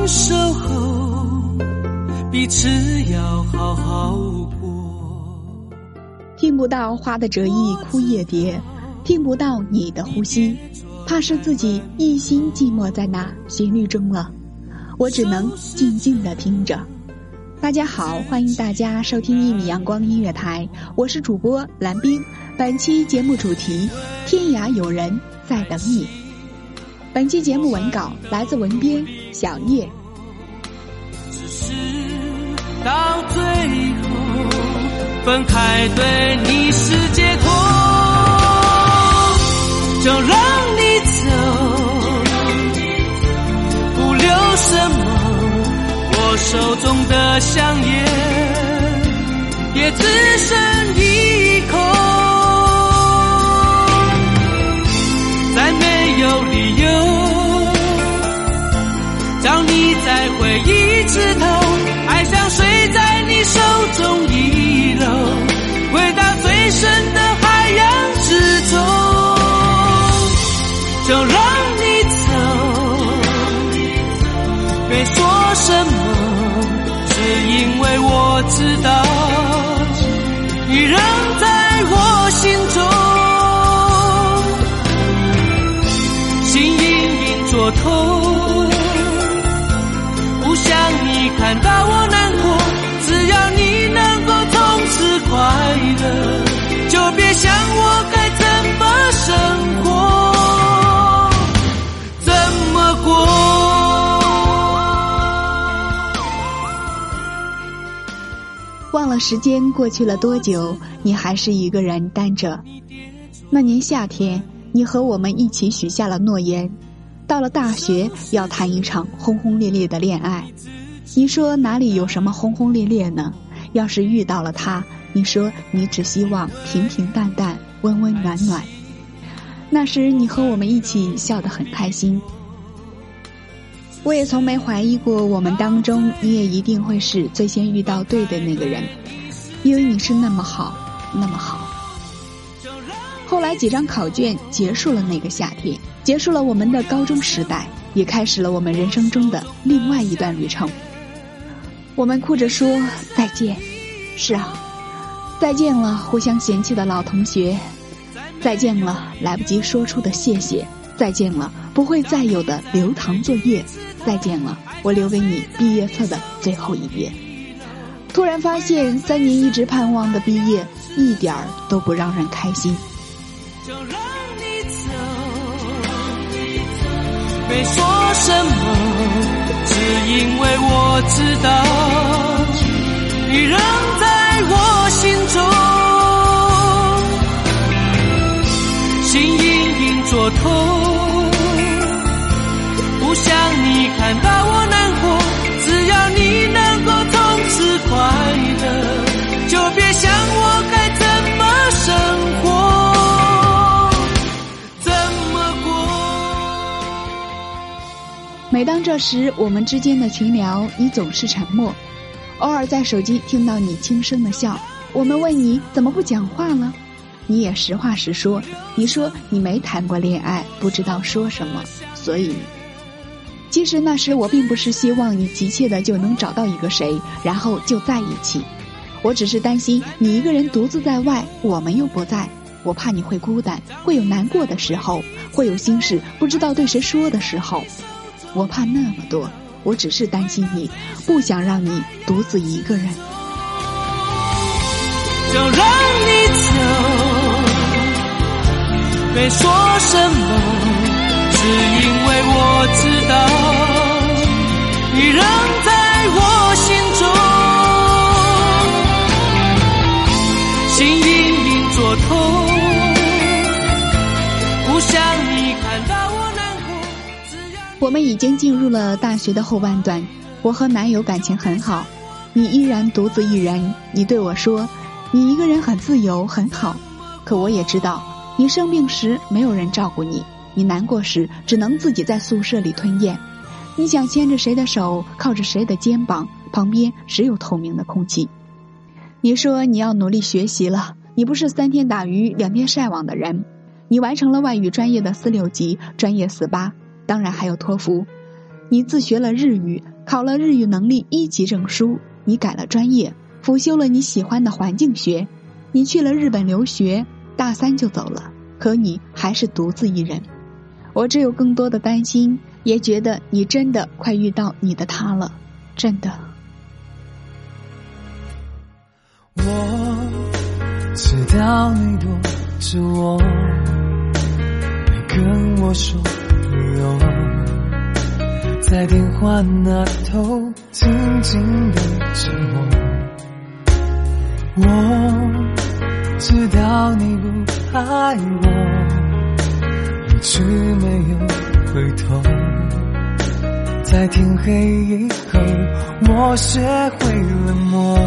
分手后彼此要好好过。听不到花的折翼枯叶蝶，听不到你的呼吸，怕是自己一心寂寞在那旋律中了。我只能静静的听着。大家好，欢迎大家收听一米阳光音乐台，我是主播蓝冰。本期节目主题：天涯有人在等你。本期节目文稿来自文编小叶。只是到最后分开对你是解脱，就让你走，不留什么。我手中的香烟也只剩一口，枝头，爱像水在你手中遗漏，回到最深的海洋之中，就让你走，别说什么，只因为我知道，你仍在我心中，心隐隐作痛。不想你看到我难过，只要你能够从此快乐，就别想我该怎么生活，怎么过。忘了时间过去了多久，你还是一个人单着。那年夏天，你和我们一起许下了诺言，到了大学要谈一场轰轰烈烈的恋爱。你说哪里有什么轰轰烈烈呢？要是遇到了他，你说你只希望平平淡淡、温温暖暖。那时你和我们一起笑得很开心。我也从没怀疑过，我们当中你也一定会是最先遇到对的那个人，因为你是那么好，那么好。后来几张考卷结束了那个夏天，结束了我们的高中时代，也开始了我们人生中的另外一段旅程。我们哭着说再见，是啊，再见了，互相嫌弃的老同学，再见了，来不及说出的谢谢，再见了，不会再有的留堂作业，再见了，我留给你毕业册的最后一页。突然发现，三年一直盼望的毕业，一点儿都不让人开心。就让说什么，只因为我知道你仍在我心中，心隐隐作痛。每当这时，我们之间的群聊，你总是沉默。偶尔在手机听到你轻声的笑，我们问你怎么不讲话了，你也实话实说，你说你没谈过恋爱，不知道说什么，所以。其实那时我并不是希望你急切的就能找到一个谁，然后就在一起。我只是担心你一个人独自在外，我们又不在，我怕你会孤单，会有难过的时候，会有心事不知道对谁说的时候。我怕那么多，我只是担心你，不想让你独自一个人。就让你走，别说什么。只因为我知道你仍在我心中，心隐隐作痛，我们已经进入了大学的后半段，我和男友感情很好，你依然独自一人。你对我说，你一个人很自由很好，可我也知道，你生病时没有人照顾你。你难过时，只能自己在宿舍里吞咽。你想牵着谁的手，靠着谁的肩膀，旁边只有透明的空气。你说你要努力学习了，你不是三天打鱼两天晒网的人。你完成了外语专业的四六级专业四八，当然还有托福。你自学了日语，考了日语能力一级证书。你改了专业，辅修了你喜欢的环境学。你去了日本留学，大三就走了，可你还是独自一人。我只有更多的担心，也觉得你真的快遇到你的他了，真的。我知道你躲着我，没跟我说，在电话那头静静的沉默。我知道你不爱我。一直没有回头，在天黑以后，我学会冷漠。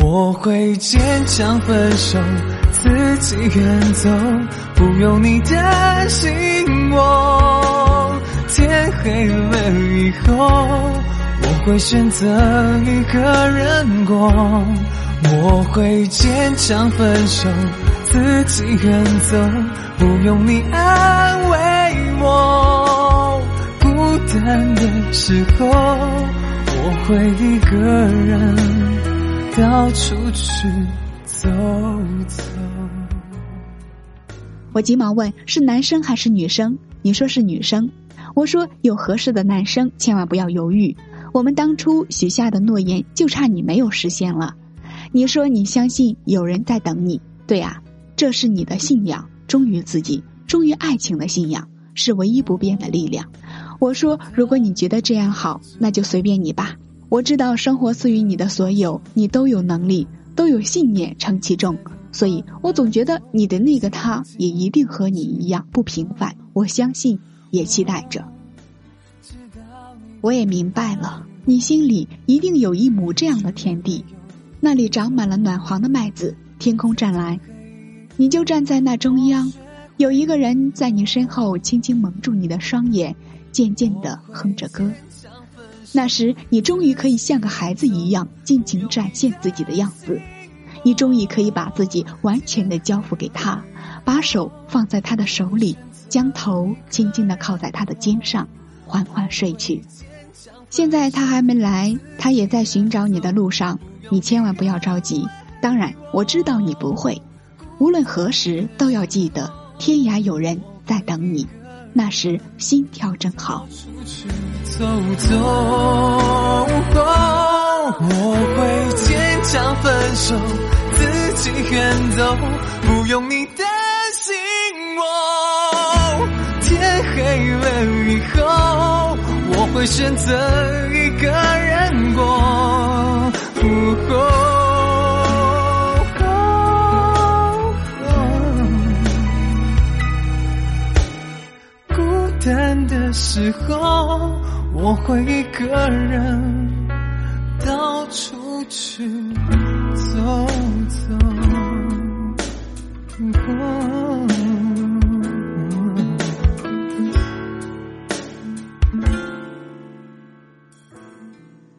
我会坚强分手，自己远走，不用你担心我。天黑了以后，我会选择一个人过。我会坚强分手，自己远走，不用你安慰我。孤单的时候，我会一个人到处去走走。我急忙问：是男生还是女生？你说是女生。我说有合适的男生，千万不要犹豫。我们当初许下的诺言，就差你没有实现了。你说你相信有人在等你，对啊，这是你的信仰，忠于自己，忠于爱情的信仰，是唯一不变的力量。我说，如果你觉得这样好，那就随便你吧。我知道生活赐予你的所有，你都有能力，都有信念撑其重，所以我总觉得你的那个他也一定和你一样不平凡。我相信，也期待着。我也明白了，你心里一定有一亩这样的田地。那里长满了暖黄的麦子，天空湛蓝，你就站在那中央，有一个人在你身后轻轻蒙住你的双眼，渐渐的哼着歌。那时，你终于可以像个孩子一样尽情展现自己的样子，你终于可以把自己完全的交付给他，把手放在他的手里，将头轻轻的靠在他的肩上，缓缓睡去。现在他还没来，他也在寻找你的路上。你千万不要着急，当然我知道你不会。无论何时都要记得，天涯有人在等你，那时心跳正好。我会坚强分手，自己远走，不用你担心我。天黑了以后，我会选择一个人过。孤单的时候，我会一个人到处去。走走。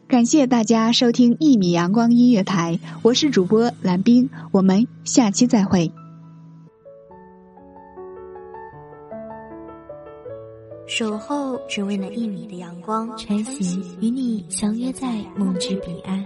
感谢大家收听一米阳光音乐台，我是主播蓝冰，我们下期再会。守候只为那一米的阳光，穿行与你相约在梦之彼岸。